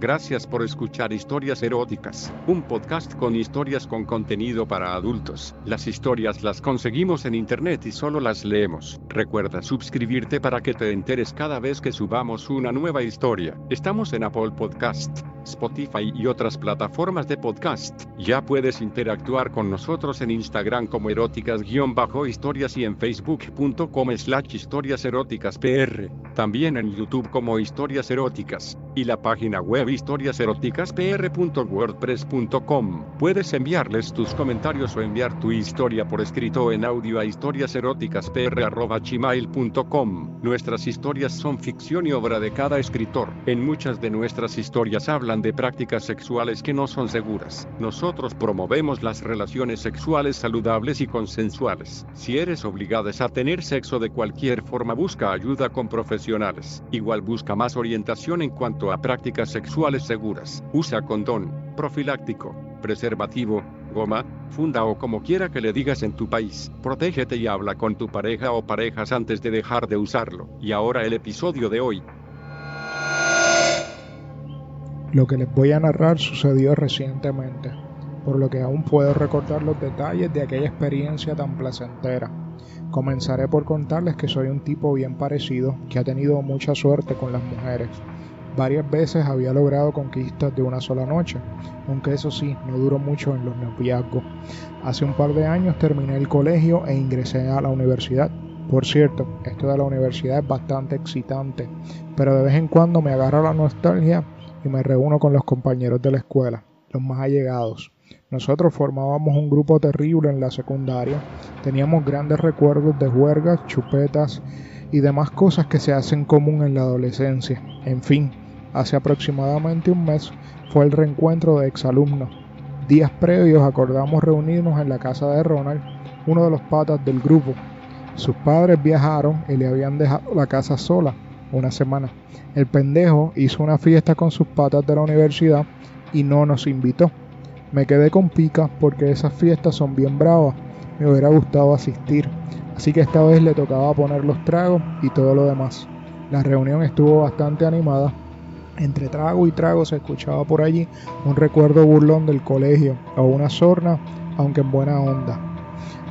Gracias por escuchar Historias Eróticas, un podcast con historias con contenido para adultos. Las historias las conseguimos en internet y solo las leemos. Recuerda suscribirte para que te enteres cada vez que subamos una nueva historia. Estamos en Apple Podcast, Spotify y otras plataformas de podcast. Ya puedes interactuar con nosotros en Instagram como eróticas-historias y en facebook.com slash historias eróticas pr. También en YouTube como historias eróticas. Y la página web historiaseroticaspr.wordpress.com. Puedes enviarles tus comentarios o enviar tu historia por escrito en audio a historiaseroticaspr.gmail.com. Nuestras historias son ficción y obra de cada escritor. En muchas de nuestras historias hablan de prácticas sexuales que no son seguras. Nosotros promovemos las relaciones sexuales saludables y consensuales. Si eres obligada a tener sexo de cualquier forma, busca ayuda con profesionales. Igual busca más orientación en cuanto a prácticas sexuales seguras. Usa condón, profiláctico, preservativo, goma, funda o como quiera que le digas en tu país. Protégete y habla con tu pareja o parejas antes de dejar de usarlo. Y ahora el episodio de hoy. Lo que les voy a narrar sucedió recientemente, por lo que aún puedo recordar los detalles de aquella experiencia tan placentera. Comenzaré por contarles que soy un tipo bien parecido, que ha tenido mucha suerte con las mujeres. Varias veces había logrado conquistas de una sola noche, aunque eso sí, no duró mucho en los noviazgos. Hace un par de años terminé el colegio e ingresé a la universidad. Por cierto, esto de la universidad es bastante excitante, pero de vez en cuando me agarra la nostalgia y me reúno con los compañeros de la escuela, los más allegados. Nosotros formábamos un grupo terrible en la secundaria, teníamos grandes recuerdos de juergas, chupetas y demás cosas que se hacen común en la adolescencia. En fin, hace aproximadamente un mes fue el reencuentro de exalumnos. Días previos acordamos reunirnos en la casa de Ronald, uno de los patas del grupo. Sus padres viajaron y le habían dejado la casa sola una semana. El pendejo hizo una fiesta con sus patas de la universidad y no nos invitó. Me quedé con pica porque esas fiestas son bien bravas. Me hubiera gustado asistir. Así que esta vez le tocaba poner los tragos y todo lo demás. La reunión estuvo bastante animada. Entre trago y trago se escuchaba por allí un recuerdo burlón del colegio o una sorna, aunque en buena onda.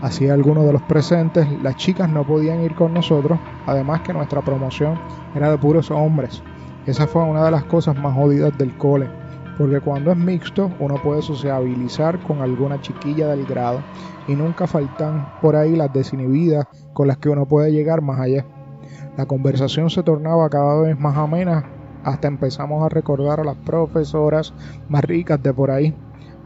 Así algunos de los presentes, las chicas no podían ir con nosotros, además que nuestra promoción era de puros hombres. Esa fue una de las cosas más jodidas del cole, porque cuando es mixto uno puede sociabilizar con alguna chiquilla del grado y nunca faltan por ahí las desinhibidas con las que uno puede llegar más allá. La conversación se tornaba cada vez más amena hasta empezamos a recordar a las profesoras más ricas de por ahí.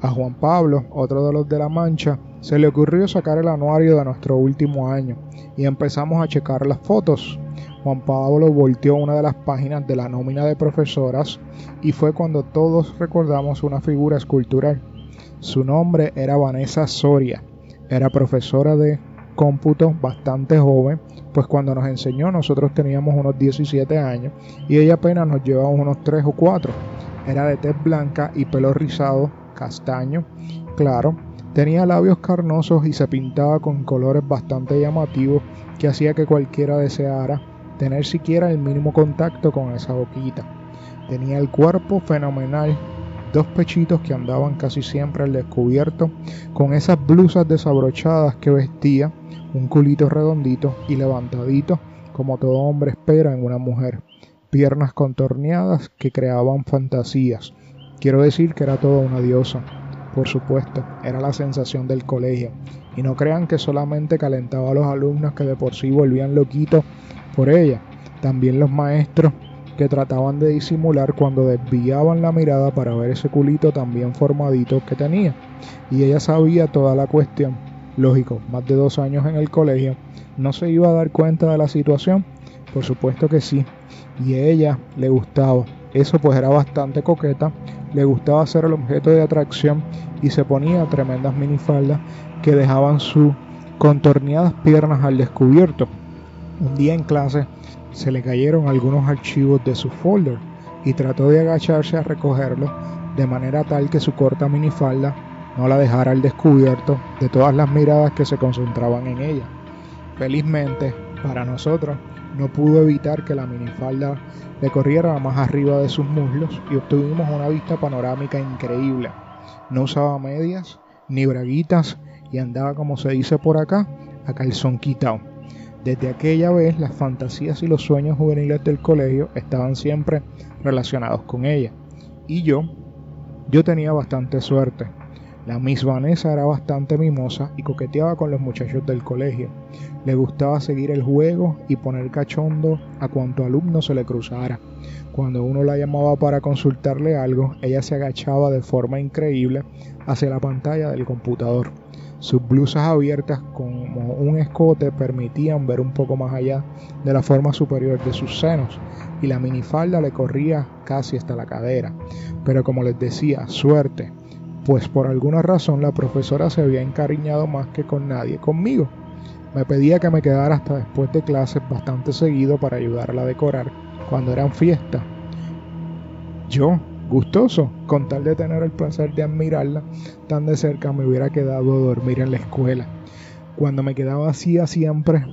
A Juan Pablo, otro de los de la Mancha, se le ocurrió sacar el anuario de nuestro último año y empezamos a checar las fotos. Juan Pablo volteó una de las páginas de la nómina de profesoras y fue cuando todos recordamos una figura escultural. Su nombre era Vanessa Soria. Era profesora de cómputo bastante joven, pues cuando nos enseñó nosotros teníamos unos 17 años y ella apenas nos llevaba unos 3 o 4. Era de tez blanca y pelo rizado, castaño, claro, Tenía labios carnosos y se pintaba con colores bastante llamativos que hacía que cualquiera deseara tener siquiera el mínimo contacto con esa boquita. Tenía el cuerpo fenomenal, dos pechitos que andaban casi siempre al descubierto, con esas blusas desabrochadas que vestía, un culito redondito y levantadito, como todo hombre espera en una mujer, piernas contorneadas que creaban fantasías. Quiero decir que era toda una diosa por supuesto, era la sensación del colegio. Y no crean que solamente calentaba a los alumnos que de por sí volvían loquitos por ella, también los maestros que trataban de disimular cuando desviaban la mirada para ver ese culito tan bien formadito que tenía. Y ella sabía toda la cuestión. Lógico, más de dos años en el colegio, ¿no se iba a dar cuenta de la situación? Por supuesto que sí. Y a ella le gustaba. Eso pues era bastante coqueta, le gustaba ser el objeto de atracción y se ponía tremendas minifaldas que dejaban sus contorneadas piernas al descubierto. Un día en clase se le cayeron algunos archivos de su folder y trató de agacharse a recogerlos de manera tal que su corta minifalda no la dejara al descubierto de todas las miradas que se concentraban en ella. Felizmente, para nosotros, no pudo evitar que la minifalda le corriera más arriba de sus muslos y obtuvimos una vista panorámica increíble. No usaba medias ni braguitas y andaba, como se dice por acá, a calzón quitado. Desde aquella vez las fantasías y los sueños juveniles del colegio estaban siempre relacionados con ella. Y yo, yo tenía bastante suerte. La Miss Vanessa era bastante mimosa y coqueteaba con los muchachos del colegio. Le gustaba seguir el juego y poner cachondo a cuanto alumno se le cruzara. Cuando uno la llamaba para consultarle algo, ella se agachaba de forma increíble hacia la pantalla del computador. Sus blusas abiertas como un escote permitían ver un poco más allá de la forma superior de sus senos y la minifalda le corría casi hasta la cadera. Pero como les decía, suerte, pues por alguna razón la profesora se había encariñado más que con nadie conmigo. Me pedía que me quedara hasta después de clases bastante seguido para ayudarla a decorar cuando eran fiestas. Yo, gustoso, con tal de tener el placer de admirarla tan de cerca, me hubiera quedado a dormir en la escuela. Cuando me quedaba hacía siempre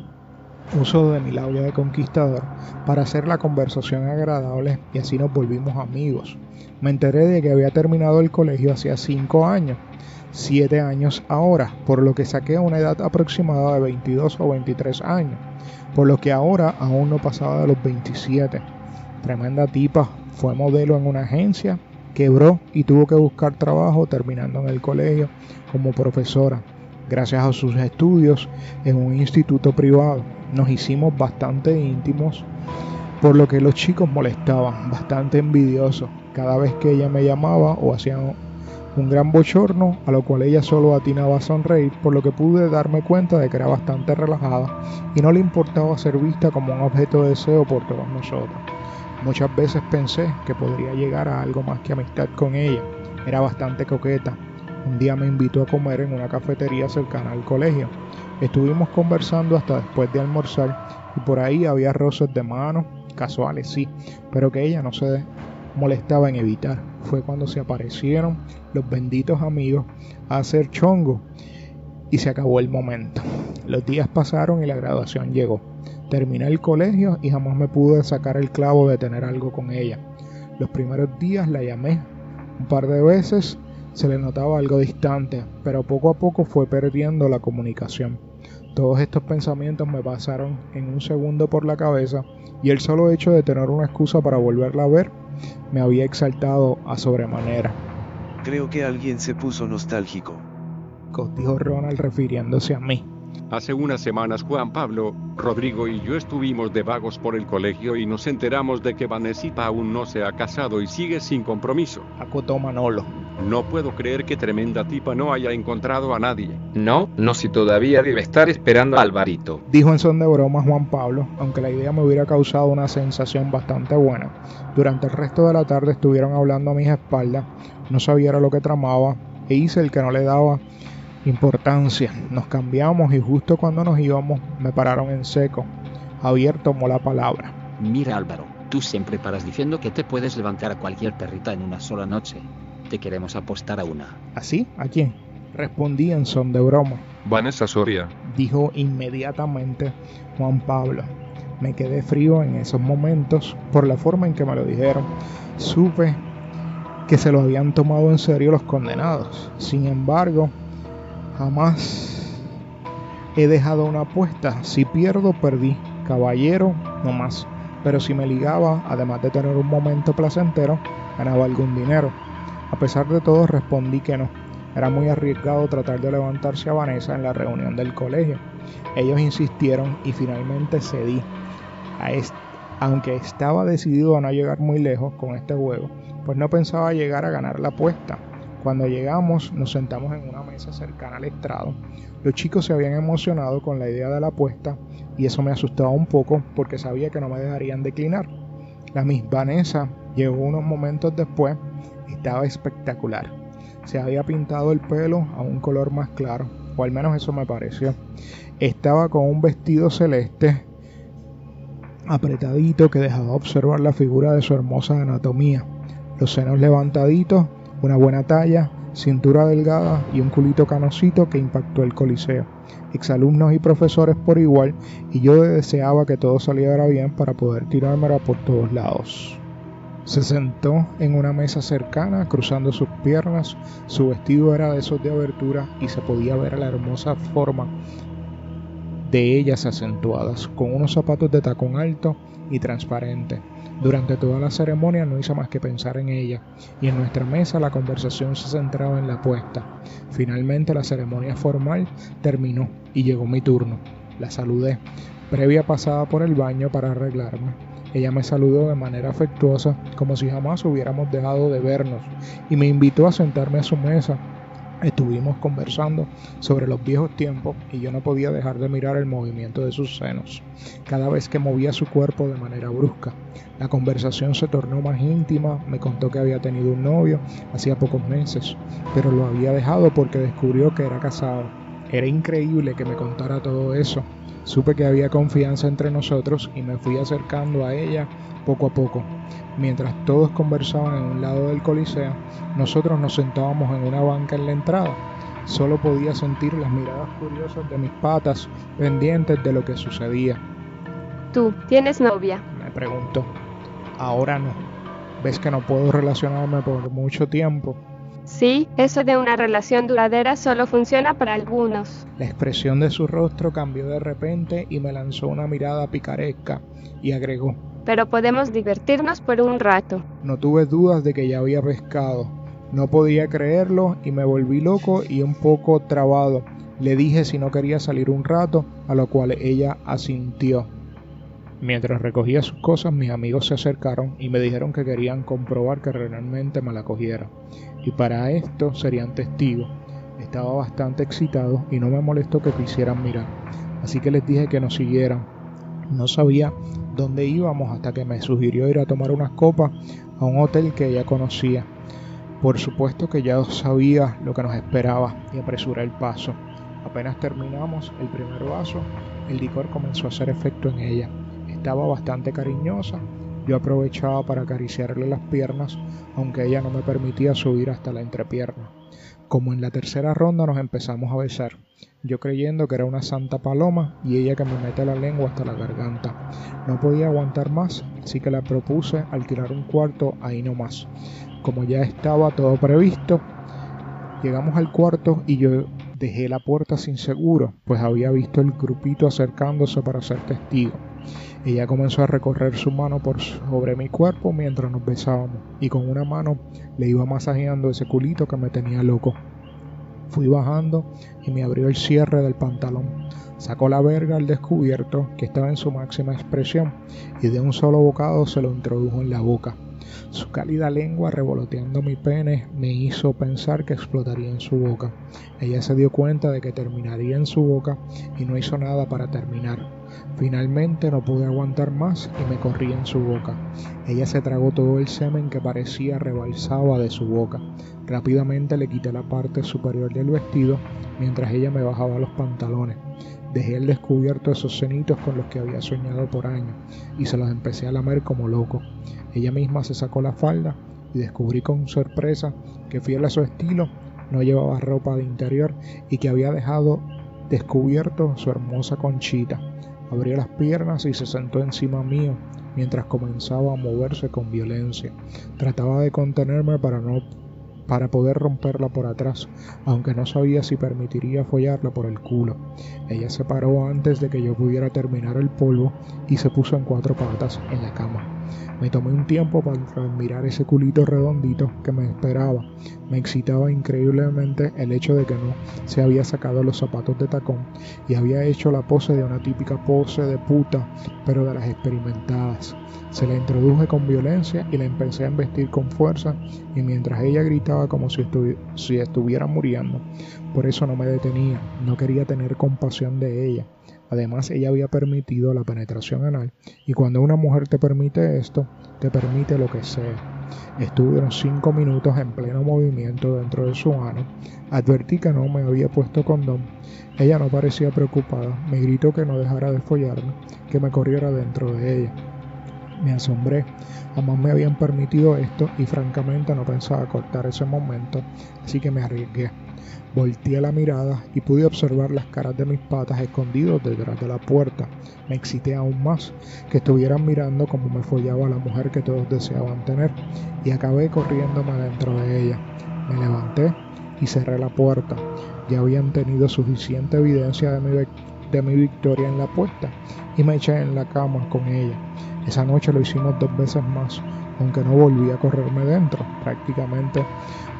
uso de mi labia de conquistador para hacer la conversación agradable y así nos volvimos amigos. Me enteré de que había terminado el colegio hacía cinco años, siete años ahora, por lo que saqué una edad aproximada de 22 o 23 años, por lo que ahora aún no pasaba de los 27. Tremenda tipa, fue modelo en una agencia, quebró y tuvo que buscar trabajo terminando en el colegio como profesora. Gracias a sus estudios en un instituto privado, nos hicimos bastante íntimos, por lo que los chicos molestaban, bastante envidiosos, cada vez que ella me llamaba o hacían un gran bochorno, a lo cual ella solo atinaba a sonreír, por lo que pude darme cuenta de que era bastante relajada y no le importaba ser vista como un objeto de deseo por todos nosotros. Muchas veces pensé que podría llegar a algo más que amistad con ella. Era bastante coqueta. Un día me invitó a comer en una cafetería cercana al colegio. Estuvimos conversando hasta después de almorzar y por ahí había roces de manos, casuales sí, pero que ella no se molestaba en evitar. Fue cuando se aparecieron los benditos amigos a hacer chongo y se acabó el momento. Los días pasaron y la graduación llegó. Terminé el colegio y jamás me pude sacar el clavo de tener algo con ella. Los primeros días la llamé un par de veces, se le notaba algo distante, pero poco a poco fue perdiendo la comunicación. Todos estos pensamientos me pasaron en un segundo por la cabeza y el solo hecho de tener una excusa para volverla a ver me había exaltado a sobremanera. Creo que alguien se puso nostálgico. Dijo Ronald refiriéndose a mí. Hace unas semanas Juan Pablo, Rodrigo y yo estuvimos de vagos por el colegio y nos enteramos de que Vanesita aún no se ha casado y sigue sin compromiso. Acotó Manolo. No puedo creer que tremenda tipa no haya encontrado a nadie. No, no si todavía debe estar esperando a Alvarito. Dijo en son de broma Juan Pablo, aunque la idea me hubiera causado una sensación bastante buena. Durante el resto de la tarde estuvieron hablando a mis espaldas, no sabía lo que tramaba e hice el que no le daba importancia. Nos cambiamos y justo cuando nos íbamos me pararon en seco. Javier tomó la palabra. Mira Álvaro, tú siempre paras diciendo que te puedes levantar a cualquier perrita en una sola noche. Te queremos apostar a una. ¿Así? ¿A quién? Respondí en son de broma. Vanessa Soria. Dijo inmediatamente Juan Pablo. Me quedé frío en esos momentos por la forma en que me lo dijeron. Supe que se lo habían tomado en serio los condenados. Sin embargo, Jamás he dejado una apuesta. Si pierdo, perdí. Caballero, no más. Pero si me ligaba, además de tener un momento placentero, ganaba algún dinero. A pesar de todo, respondí que no. Era muy arriesgado tratar de levantarse a Vanessa en la reunión del colegio. Ellos insistieron y finalmente cedí. Aunque estaba decidido a no llegar muy lejos con este juego, pues no pensaba llegar a ganar la apuesta. Cuando llegamos nos sentamos en una mesa cercana al estrado. Los chicos se habían emocionado con la idea de la apuesta y eso me asustaba un poco porque sabía que no me dejarían declinar. La Miss Vanessa llegó unos momentos después y estaba espectacular. Se había pintado el pelo a un color más claro, o al menos eso me pareció. Estaba con un vestido celeste apretadito que dejaba observar la figura de su hermosa anatomía, los senos levantaditos una buena talla, cintura delgada y un culito canosito que impactó el coliseo. Exalumnos y profesores por igual, y yo deseaba que todo saliera bien para poder tirármela por todos lados. Se sentó en una mesa cercana, cruzando sus piernas. Su vestido era de esos de abertura y se podía ver la hermosa forma de ellas acentuadas, con unos zapatos de tacón alto y transparente. Durante toda la ceremonia no hice más que pensar en ella, y en nuestra mesa la conversación se centraba en la apuesta. Finalmente la ceremonia formal terminó y llegó mi turno. La saludé, previa pasada por el baño para arreglarme. Ella me saludó de manera afectuosa, como si jamás hubiéramos dejado de vernos, y me invitó a sentarme a su mesa. Estuvimos conversando sobre los viejos tiempos y yo no podía dejar de mirar el movimiento de sus senos, cada vez que movía su cuerpo de manera brusca. La conversación se tornó más íntima, me contó que había tenido un novio hacía pocos meses, pero lo había dejado porque descubrió que era casado. Era increíble que me contara todo eso, Supe que había confianza entre nosotros y me fui acercando a ella poco a poco. Mientras todos conversaban en un lado del coliseo, nosotros nos sentábamos en una banca en la entrada. Solo podía sentir las miradas curiosas de mis patas pendientes de lo que sucedía. ¿Tú tienes novia? Me preguntó. Ahora no. ¿Ves que no puedo relacionarme por mucho tiempo? Sí, eso de una relación duradera solo funciona para algunos. La expresión de su rostro cambió de repente y me lanzó una mirada picaresca y agregó. Pero podemos divertirnos por un rato. No tuve dudas de que ya había pescado. No podía creerlo y me volví loco y un poco trabado. Le dije si no quería salir un rato, a lo cual ella asintió. Mientras recogía sus cosas, mis amigos se acercaron y me dijeron que querían comprobar que realmente me la cogiera. Y para esto serían testigos. Estaba bastante excitado y no me molestó que quisieran mirar. Así que les dije que nos siguieran. No sabía dónde íbamos hasta que me sugirió ir a tomar unas copas a un hotel que ella conocía. Por supuesto que ya sabía lo que nos esperaba y apresuré el paso. Apenas terminamos el primer vaso, el licor comenzó a hacer efecto en ella estaba bastante cariñosa. Yo aprovechaba para acariciarle las piernas, aunque ella no me permitía subir hasta la entrepierna. Como en la tercera ronda nos empezamos a besar, yo creyendo que era una santa paloma y ella que me mete la lengua hasta la garganta. No podía aguantar más, así que le propuse alquilar un cuarto ahí nomás. Como ya estaba todo previsto, llegamos al cuarto y yo dejé la puerta sin seguro, pues había visto el grupito acercándose para ser testigo. Ella comenzó a recorrer su mano por sobre mi cuerpo mientras nos besábamos y con una mano le iba masajeando ese culito que me tenía loco. Fui bajando y me abrió el cierre del pantalón. Sacó la verga al descubierto, que estaba en su máxima expresión, y de un solo bocado se lo introdujo en la boca. Su cálida lengua revoloteando mi pene me hizo pensar que explotaría en su boca. Ella se dio cuenta de que terminaría en su boca y no hizo nada para terminar. Finalmente no pude aguantar más y me corrí en su boca. Ella se tragó todo el semen que parecía rebalsaba de su boca. Rápidamente le quité la parte superior del vestido mientras ella me bajaba los pantalones. Dejé al descubierto esos cenitos con los que había soñado por años y se los empecé a lamer como loco. Ella misma se sacó la falda y descubrí con sorpresa que fiel a su estilo no llevaba ropa de interior y que había dejado descubierto su hermosa conchita. Abrió las piernas y se sentó encima mío mientras comenzaba a moverse con violencia. Trataba de contenerme para no para poder romperla por atrás, aunque no sabía si permitiría follarla por el culo. Ella se paró antes de que yo pudiera terminar el polvo y se puso en cuatro patas en la cama. Me tomé un tiempo para admirar ese culito redondito que me esperaba. Me excitaba increíblemente el hecho de que no se había sacado los zapatos de tacón y había hecho la pose de una típica pose de puta, pero de las experimentadas. Se la introduje con violencia y la empecé a embestir con fuerza y mientras ella gritaba como si, si estuviera muriendo. Por eso no me detenía, no quería tener compasión de ella. Además, ella había permitido la penetración anal y cuando una mujer te permite esto, te permite lo que sea. Estuve unos cinco minutos en pleno movimiento dentro de su ano. Advertí que no me había puesto condón. Ella no parecía preocupada. Me gritó que no dejara de follarme, que me corriera dentro de ella. Me asombré, jamás me habían permitido esto y francamente no pensaba cortar ese momento, así que me arriesgué. Volteé la mirada y pude observar las caras de mis patas escondidos detrás de la puerta. Me excité aún más que estuvieran mirando como me follaba la mujer que todos deseaban tener y acabé corriéndome dentro de ella. Me levanté y cerré la puerta. Ya habían tenido suficiente evidencia de mi, de mi victoria en la apuesta y me eché en la cama con ella. Esa noche lo hicimos dos veces más, aunque no volví a correrme dentro. Prácticamente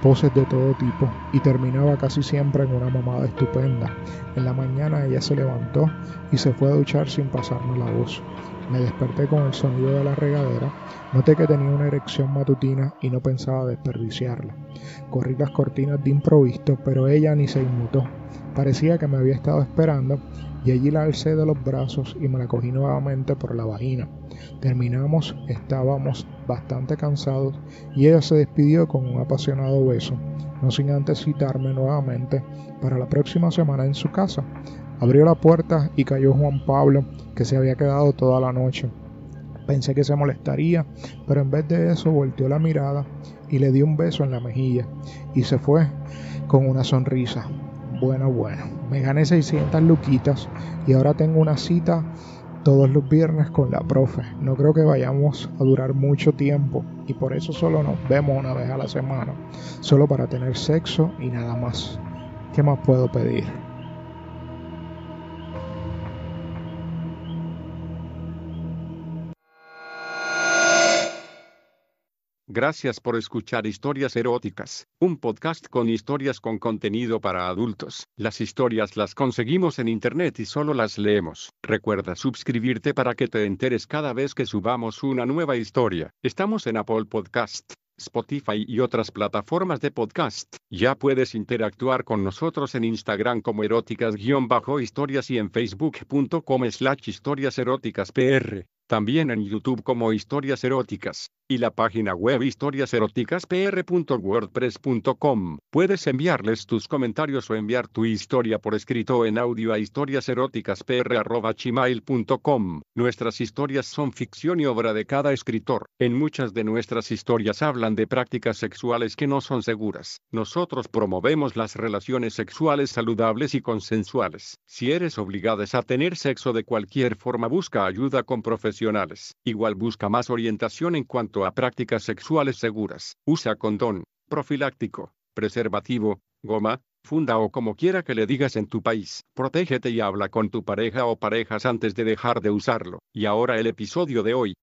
poses de todo tipo y terminaba casi siempre en una mamada estupenda. En la mañana ella se levantó y se fue a duchar sin pasarme la voz. Me desperté con el sonido de la regadera, noté que tenía una erección matutina y no pensaba desperdiciarla. Corrí las cortinas de improviso, pero ella ni se inmutó. Parecía que me había estado esperando y allí la alcé de los brazos y me la cogí nuevamente por la vagina. Terminamos, estábamos bastante cansados y ella se despidió con un apasionado beso, no sin antes citarme nuevamente para la próxima semana en su casa. Abrió la puerta y cayó Juan Pablo, que se había quedado toda la noche. Pensé que se molestaría, pero en vez de eso volteó la mirada y le dio un beso en la mejilla y se fue con una sonrisa. Bueno, bueno, me gané 600 luquitas y ahora tengo una cita todos los viernes con la profe. No creo que vayamos a durar mucho tiempo y por eso solo nos vemos una vez a la semana, solo para tener sexo y nada más. ¿Qué más puedo pedir? Gracias por escuchar Historias Eróticas, un podcast con historias con contenido para adultos. Las historias las conseguimos en internet y solo las leemos. Recuerda suscribirte para que te enteres cada vez que subamos una nueva historia. Estamos en Apple Podcast. Spotify y otras plataformas de podcast. Ya puedes interactuar con nosotros en Instagram como eróticas-historias y en facebook.com slash historias eróticas pr. También en YouTube como Historias Eróticas y la página web historiaseroticaspr.wordpress.com. Puedes enviarles tus comentarios o enviar tu historia por escrito en audio a historiaseroticaspr.gmail.com. Nuestras historias son ficción y obra de cada escritor. En muchas de nuestras historias hablan de prácticas sexuales que no son seguras. Nosotros promovemos las relaciones sexuales saludables y consensuales. Si eres obligada a tener sexo de cualquier forma, busca ayuda con Igual busca más orientación en cuanto a prácticas sexuales seguras. Usa condón, profiláctico, preservativo, goma, funda o como quiera que le digas en tu país. Protégete y habla con tu pareja o parejas antes de dejar de usarlo. Y ahora el episodio de hoy.